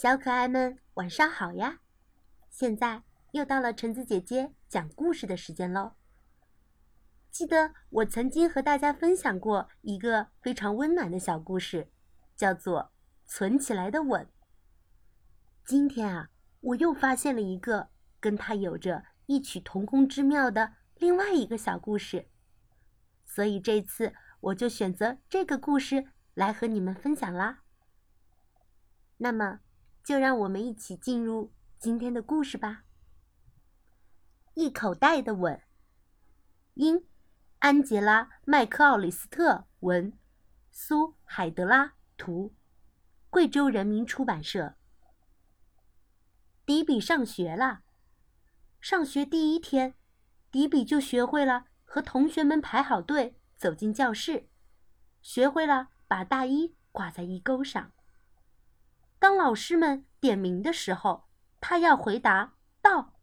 小可爱们，晚上好呀！现在又到了橙子姐姐讲故事的时间喽。记得我曾经和大家分享过一个非常温暖的小故事，叫做《存起来的吻》。今天啊，我又发现了一个跟它有着异曲同工之妙的另外一个小故事，所以这次我就选择这个故事来和你们分享啦。那么。就让我们一起进入今天的故事吧。一口袋的吻，因安杰拉·麦克奥里斯特文，苏海德拉图，贵州人民出版社。迪比上学了。上学第一天，迪比就学会了和同学们排好队走进教室，学会了把大衣挂在衣钩上。当老师们点名的时候，他要回答“到”。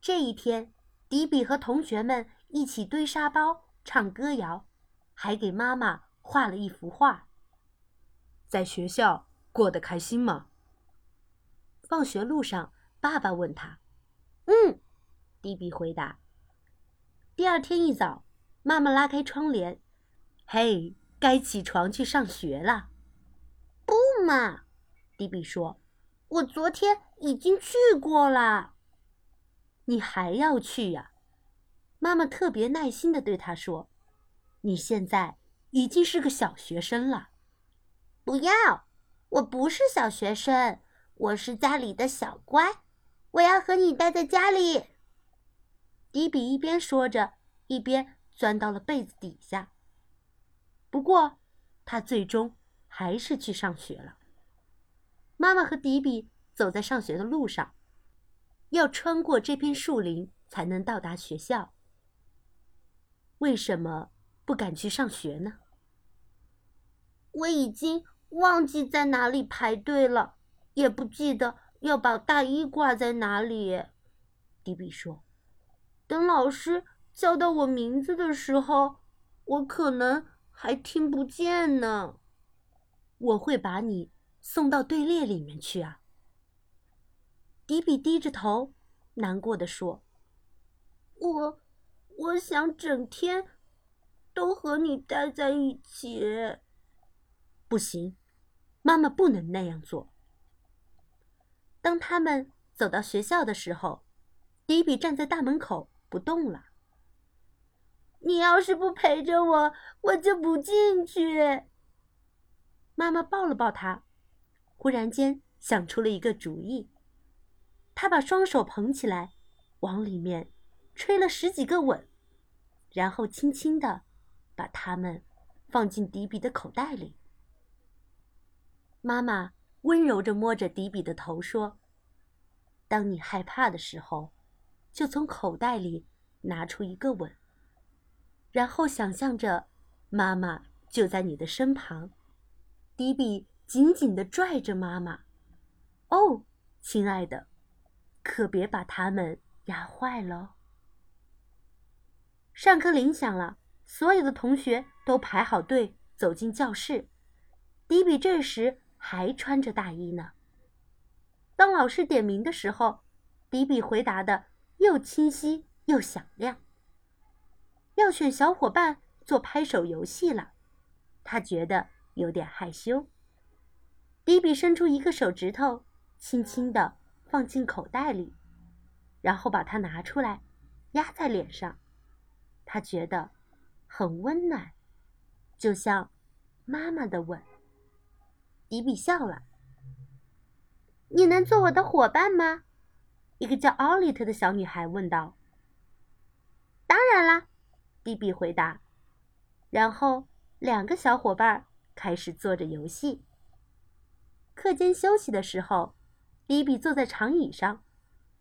这一天，迪比和同学们一起堆沙包、唱歌谣，还给妈妈画了一幅画。在学校过得开心吗？放学路上，爸爸问他：“嗯。”迪比回答。第二天一早，妈妈拉开窗帘：“嘿，该起床去上学了。”妈，迪比说：“我昨天已经去过了。”你还要去呀？妈妈特别耐心的对他说：“你现在已经是个小学生了。”不要，我不是小学生，我是家里的小乖，我要和你待在家里。迪比一边说着，一边钻到了被子底下。不过，他最终还是去上学了。妈妈和迪比走在上学的路上，要穿过这片树林才能到达学校。为什么不敢去上学呢？我已经忘记在哪里排队了，也不记得要把大衣挂在哪里。迪比说：“等老师叫到我名字的时候，我可能还听不见呢。”我会把你。送到队列里面去啊！迪比低着头，难过的说：“我，我想整天都和你待在一起。”不行，妈妈不能那样做。当他们走到学校的时候，迪比站在大门口不动了。你要是不陪着我，我就不进去。妈妈抱了抱他。忽然间想出了一个主意，他把双手捧起来，往里面吹了十几个吻，然后轻轻的把它们放进迪比的口袋里。妈妈温柔着摸着迪比的头说：“当你害怕的时候，就从口袋里拿出一个吻，然后想象着妈妈就在你的身旁。”迪比。紧紧地拽着妈妈，哦，亲爱的，可别把它们压坏了。上课铃响了，所有的同学都排好队走进教室。迪比这时还穿着大衣呢。当老师点名的时候，迪比回答的又清晰又响亮。要选小伙伴做拍手游戏了，他觉得有点害羞。迪比伸出一个手指头，轻轻地放进口袋里，然后把它拿出来，压在脸上。他觉得很温暖，就像妈妈的吻。迪比笑了。“你能做我的伙伴吗？”一个叫奥利特的小女孩问道。“当然啦！”迪比回答。然后两个小伙伴开始做着游戏。课间休息的时候，迪比坐在长椅上，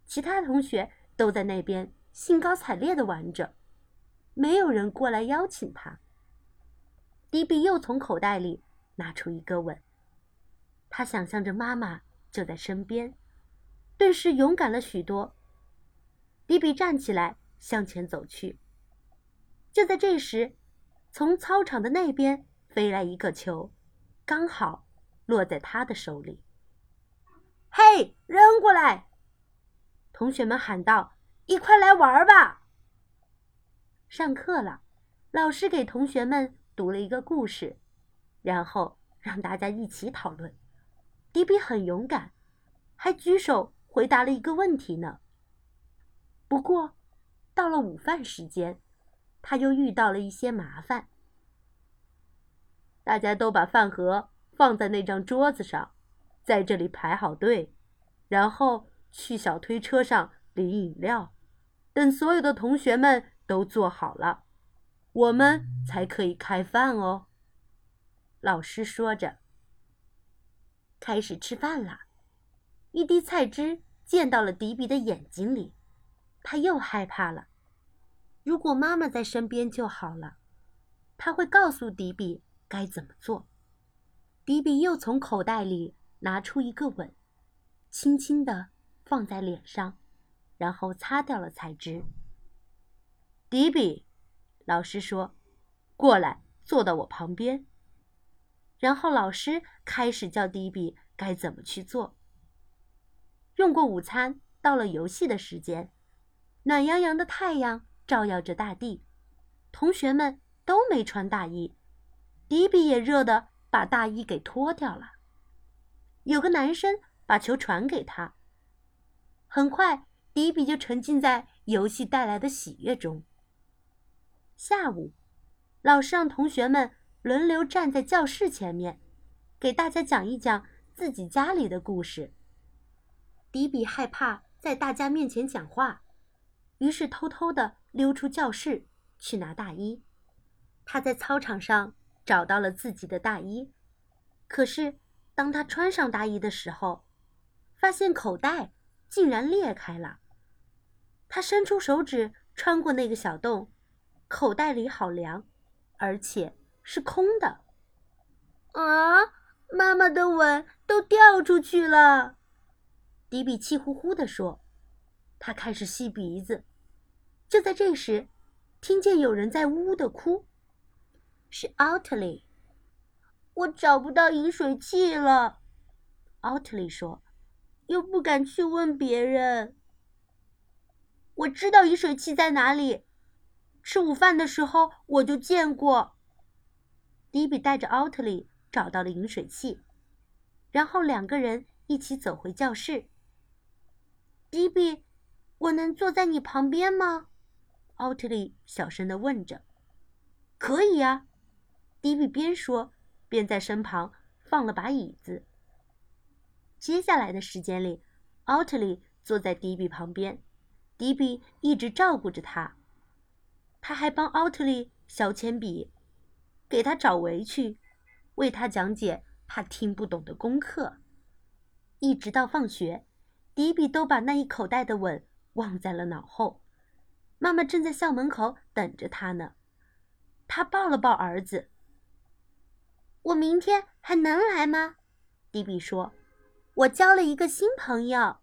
其他同学都在那边兴高采烈地玩着，没有人过来邀请他。迪比又从口袋里拿出一个吻，他想象着妈妈就在身边，顿时勇敢了许多。迪比站起来向前走去，就在这时，从操场的那边飞来一个球，刚好。落在他的手里。嘿，扔过来！”同学们喊道：“一块来玩吧！”上课了，老师给同学们读了一个故事，然后让大家一起讨论。迪比很勇敢，还举手回答了一个问题呢。不过，到了午饭时间，他又遇到了一些麻烦。大家都把饭盒放在那张桌子上，在这里排好队，然后去小推车上领饮料，等所有的同学们都坐好了，我们才可以开饭哦。老师说着。开始吃饭了，一滴菜汁溅到了迪比的眼睛里，他又害怕了。如果妈妈在身边就好了，他会告诉迪比该怎么做。迪比又从口袋里拿出一个吻，轻轻地放在脸上，然后擦掉了菜汁。迪比，老师说：“过来，坐到我旁边。”然后老师开始教迪比该怎么去做。用过午餐，到了游戏的时间，暖洋洋的太阳照耀着大地，同学们都没穿大衣，迪比也热得把大衣给脱掉了。有个男生把球传给他，很快迪比就沉浸在游戏带来的喜悦中。下午，老师让同学们。轮流站在教室前面，给大家讲一讲自己家里的故事。迪比害怕在大家面前讲话，于是偷偷的溜出教室去拿大衣。他在操场上找到了自己的大衣，可是当他穿上大衣的时候，发现口袋竟然裂开了。他伸出手指穿过那个小洞，口袋里好凉，而且。是空的，啊！妈妈的吻都掉出去了，迪比气呼呼地说。他开始吸鼻子。就在这时，听见有人在呜呜的哭，是奥特利。我找不到饮水器了，奥特利说，又不敢去问别人。我知道饮水器在哪里，吃午饭的时候我就见过。迪比带着奥特利找到了饮水器，然后两个人一起走回教室。迪比，我能坐在你旁边吗？奥特利小声的问着。可以呀，迪比边说边在身旁放了把椅子。接下来的时间里，奥特利坐在迪比旁边，迪比一直照顾着他，他还帮奥特利削铅笔。给他找围裙，为他讲解他听不懂的功课，一直到放学，迪比都把那一口袋的吻忘在了脑后。妈妈正在校门口等着他呢，他抱了抱儿子。我明天还能来吗？迪比说：“我交了一个新朋友。”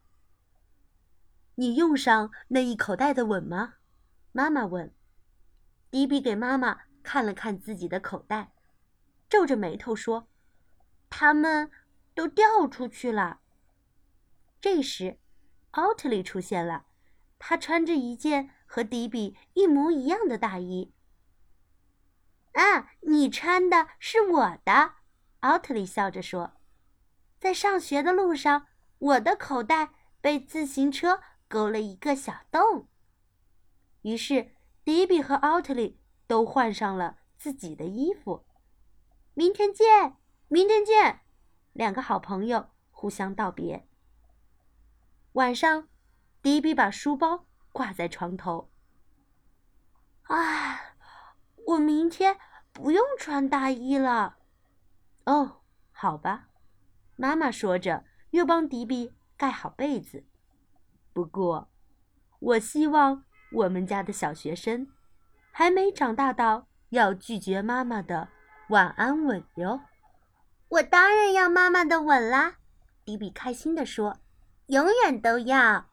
你用上那一口袋的吻吗？妈妈问。迪比给妈妈。看了看自己的口袋，皱着眉头说：“他们都掉出去了。”这时，奥特利出现了，他穿着一件和迪比一模一样的大衣。“啊，你穿的是我的！”奥特利笑着说，“在上学的路上，我的口袋被自行车勾了一个小洞。”于是，迪比和奥特利。都换上了自己的衣服。明天见，明天见！两个好朋友互相道别。晚上，迪比把书包挂在床头。啊，我明天不用穿大衣了。哦，好吧，妈妈说着，又帮迪比盖好被子。不过，我希望我们家的小学生。还没长大到要拒绝妈妈的晚安吻哟！我当然要妈妈的吻啦！迪比开心地说：“永远都要。”